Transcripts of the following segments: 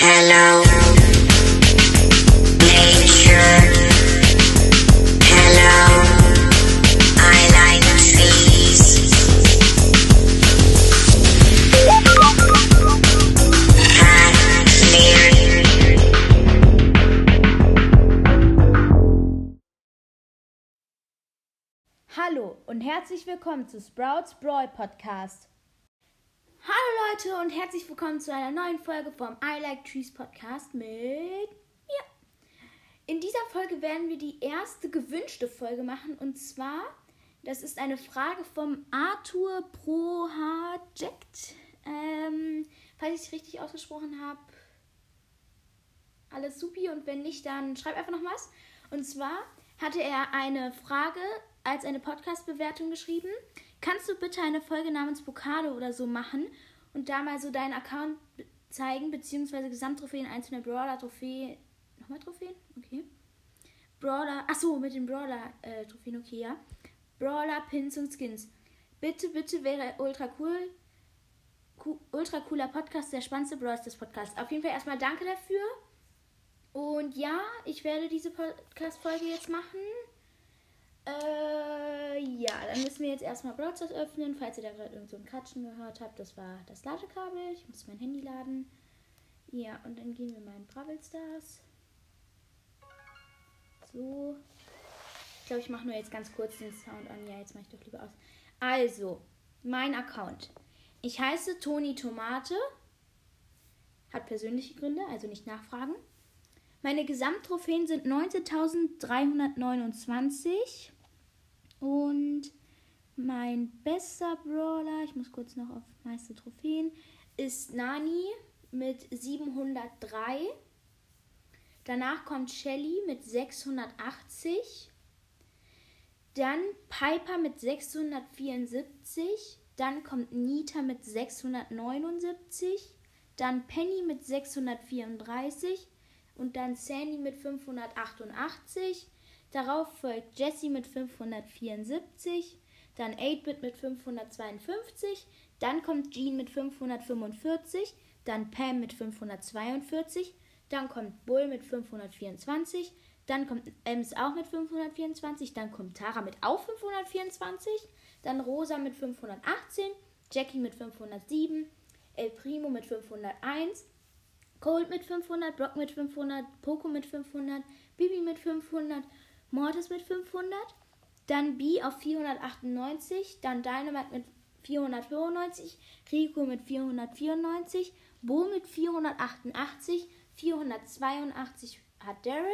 Hello. Hallo und herzlich willkommen zu Sprouts Brawl Podcast. Hallo Leute und herzlich willkommen zu einer neuen Folge vom I Like Trees Podcast mit mir. In dieser Folge werden wir die erste gewünschte Folge machen und zwar, das ist eine Frage vom Arthur Project. Ähm, falls ich es richtig ausgesprochen habe, alles supi und wenn nicht, dann schreib einfach noch was. Und zwar hatte er eine Frage als eine Podcast-Bewertung geschrieben. Kannst du bitte eine Folge namens Pokale oder so machen und da mal so deinen Account zeigen, beziehungsweise Gesamttrophäen einzelner Brawler-Trophäen. Nochmal Trophäen? Okay. Brawler, achso, mit den Brawler-Trophäen, okay, ja. Brawler, Pins und Skins. Bitte, bitte wäre ultra cool. Cu- ultra cooler Podcast, der spannendste Brawl des Podcasts. Auf jeden Fall erstmal danke dafür. Und ja, ich werde diese Podcast-Folge jetzt machen. Äh, ja, dann müssen wir jetzt erstmal Browsers öffnen. Falls ihr da gerade irgend so ein Katschen gehört habt, das war das Ladekabel. Ich muss mein Handy laden. Ja, und dann gehen wir mal in Brawl Stars. So. Ich glaube, ich mache nur jetzt ganz kurz den Sound an. Ja, jetzt mache ich doch lieber aus. Also, mein Account. Ich heiße Toni Tomate. Hat persönliche Gründe, also nicht nachfragen. Meine Gesamttrophäen sind 19.329. Und mein bester Brawler, ich muss kurz noch auf meiste Trophäen, ist Nani mit 703. Danach kommt Shelly mit 680. Dann Piper mit 674. Dann kommt Nita mit 679. Dann Penny mit 634. Und dann Sandy mit 588. Darauf folgt Jessie mit 574. Dann 8-Bit mit 552. Dann kommt Jean mit 545. Dann Pam mit 542. Dann kommt Bull mit 524. Dann kommt Ems auch mit 524. Dann kommt Tara mit auch 524. Dann Rosa mit 518. Jackie mit 507. El Primo mit 501. Cold mit 500. Brock mit 500. Poco mit 500. Bibi mit 500. Mortis mit 500. Dann B auf 498. Dann Dynamite mit 495. Rico mit 494. Bo mit 488. 482 hat Daryl.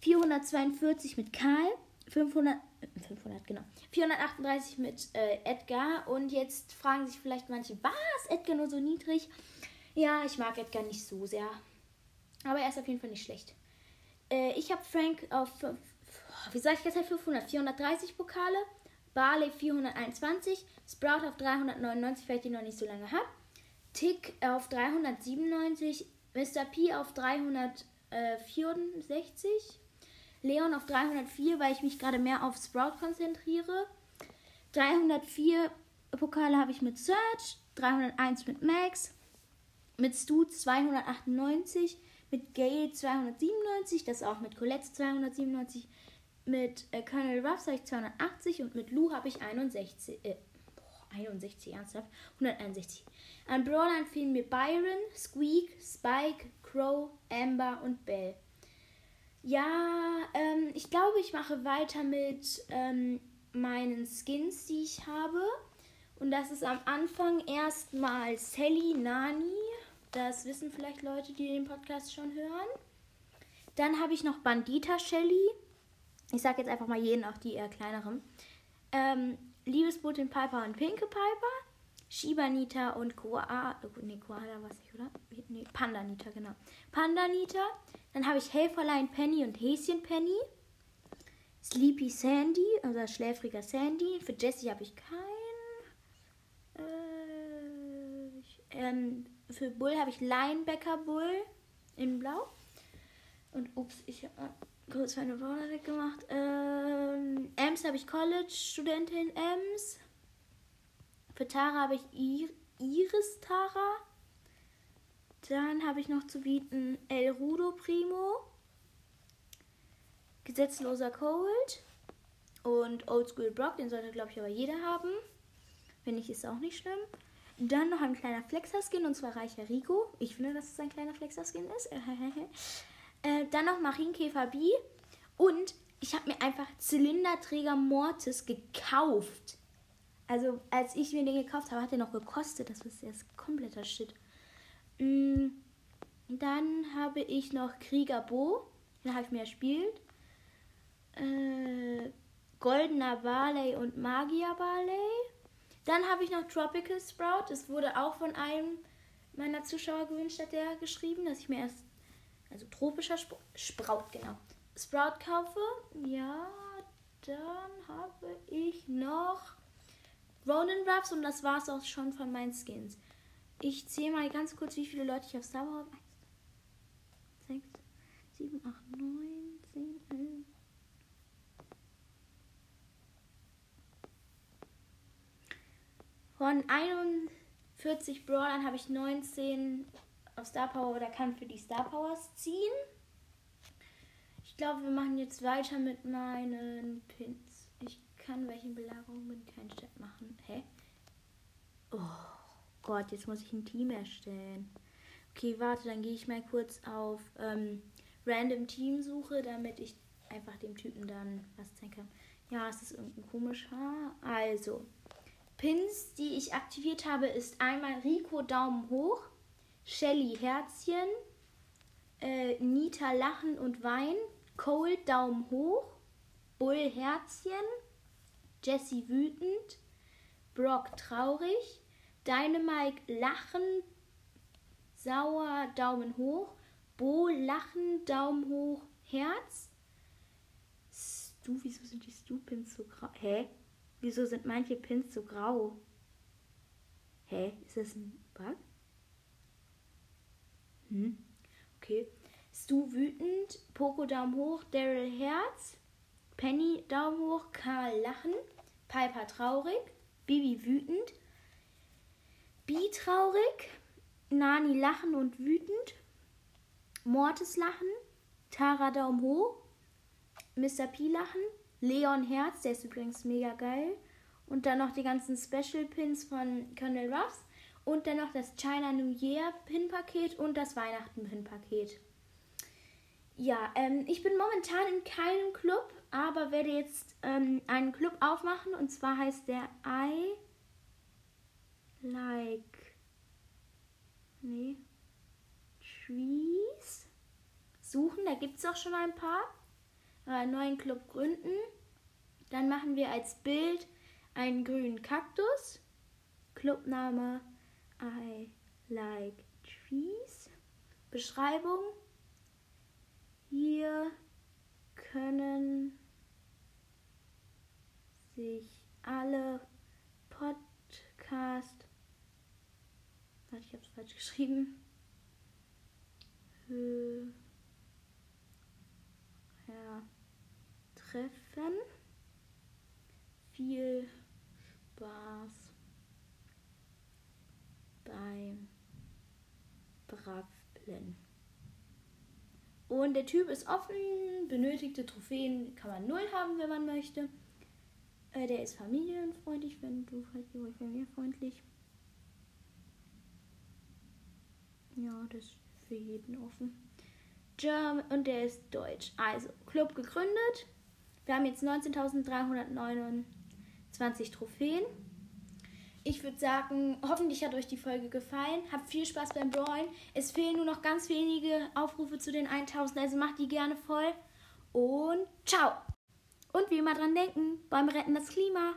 442 mit Karl. 500, äh, 500 genau. 438 mit äh, Edgar. Und jetzt fragen sich vielleicht manche, was? Edgar nur so niedrig? Ja, ich mag Edgar nicht so sehr. Aber er ist auf jeden Fall nicht schlecht. Äh, ich habe Frank auf, wie sag ich jetzt halt 500, 430 Pokale. Barley 421. Sprout auf 399, weil ich den noch nicht so lange habe. Tick auf 397. Mr. P auf 364. Leon auf 304, weil ich mich gerade mehr auf Sprout konzentriere. 304 Pokale habe ich mit Search. 301 mit Max. Mit Stu 298. Mit Gale 297. Das auch mit Colette 297. Mit äh, Colonel Ruffs habe ich 280. Und mit Lou habe ich 61. Äh, boah, 61, ernsthaft. 161. An Brawlern fehlen mir Byron, Squeak, Spike, Crow, Amber und Belle. Ja, ähm, ich glaube, ich mache weiter mit ähm, meinen Skins, die ich habe. Und das ist am Anfang erstmal Sally Nani. Das wissen vielleicht Leute, die den Podcast schon hören. Dann habe ich noch Bandita Shelly. Ich sage jetzt einfach mal jeden, auch die eher kleineren. Ähm, Liebesbotin Piper und Pinke Piper. Shiba Nita und Koala. Nee, Koala weiß ich, oder? Nee, Panda Nita, genau. Panda Nita. Dann habe ich Helferlein Penny und Häschen Penny. Sleepy Sandy, also schläfriger Sandy. Für Jessie habe ich keinen. Äh, ich, ähm, für Bull habe ich Linebacker Bull in Blau. Und ups, ich habe kurz meine Brawler weggemacht. Ähm, Ems habe ich College-Studentin Ems. Für Tara habe ich Ir Iris Tara. Dann habe ich noch zu bieten El Rudo Primo, Gesetzloser Cold und Oldschool Brock. Den sollte, glaube ich, aber jeder haben. Wenn nicht, ist auch nicht schlimm. Dann noch ein kleiner Flexer-Skin und zwar Reicher Rico. Ich finde, dass es ein kleiner Flexer-Skin ist. äh, dann noch Marienkäfer B. Und ich habe mir einfach Zylinderträger Mortis gekauft. Also, als ich mir den gekauft habe, hat er noch gekostet. Das ist erst kompletter Shit. Mm, Dann habe ich noch Krieger Bo. Den habe ich mir erspielt. Äh, Goldener Barley und Magier Barley. Dann habe ich noch Tropical Sprout. Es wurde auch von einem meiner Zuschauer gewünscht, hat der geschrieben, dass ich mir erst, also tropischer Sp Sprout, genau, Sprout kaufe. Ja, dann habe ich noch Ronin Ruffs und das war es auch schon von meinen Skins. Ich zähle mal ganz kurz, wie viele Leute ich auf Star Wars habe. 1, 6, 7, 8, 9, 10, 11. Von 41 Brawlern habe ich 19 auf Star Power oder kann für die Star Powers ziehen. Ich glaube, wir machen jetzt weiter mit meinen Pins. Ich kann welchen Belagerungen keinen Chat machen. Hä? Oh Gott, jetzt muss ich ein Team erstellen. Okay, warte, dann gehe ich mal kurz auf ähm, Random Teamsuche, damit ich einfach dem Typen dann was zeigen kann. Ja, es ist irgendein komischer. Also, Pins, die ich aktiviert habe, ist einmal Rico Daumen hoch, Shelly Herzchen, äh, Nita Lachen und Wein, Cold Daumen hoch, Bull Herzchen, Jessie wütend, Brock traurig, Dynamike Lachen, Sauer Daumen hoch, Bo Lachen Daumen hoch, Herz. Stu, wieso sind die Stu-Pins so grau? Hä? Wieso sind manche Pins so grau? Hä? Ist das ein Bug? Hm. Okay. Stu wütend, Poco Daumen hoch, Daryl Herz, Penny Daumen hoch, Karl lachen, Piper traurig, Bibi wütend, Bi traurig, Nani lachen und wütend, Mortis lachen, Tara Daumen hoch, Mr. P lachen, Leon Herz, der ist übrigens mega geil. Und dann noch die ganzen Special Pins von Colonel Ruffs. Und dann noch das China New Year Pin-Paket und das Weihnachten Pin-Paket. Ja, ähm, ich bin momentan in keinem Club, aber werde jetzt ähm, einen Club aufmachen. Und zwar heißt der I Like. Nee. Trees. Suchen, da gibt es auch schon ein paar einen neuen Club gründen. Dann machen wir als Bild einen grünen Kaktus. Clubname I like trees. Beschreibung. Hier können sich alle Podcast. Warte, ich habe es falsch geschrieben. Hö ja, treffen. Viel Spaß beim Brabbeln. Und der Typ ist offen, benötigte Trophäen kann man null haben, wenn man möchte. Äh, der ist familienfreundlich, wenn du familienfreundlich. Ja, das ist für jeden offen. German und der ist deutsch. Also, Club gegründet. Wir haben jetzt 19.329 Trophäen. Ich würde sagen, hoffentlich hat euch die Folge gefallen. Habt viel Spaß beim Brawlen. Es fehlen nur noch ganz wenige Aufrufe zu den 1000, also macht die gerne voll. Und ciao. Und wie immer dran denken, beim Retten das Klima.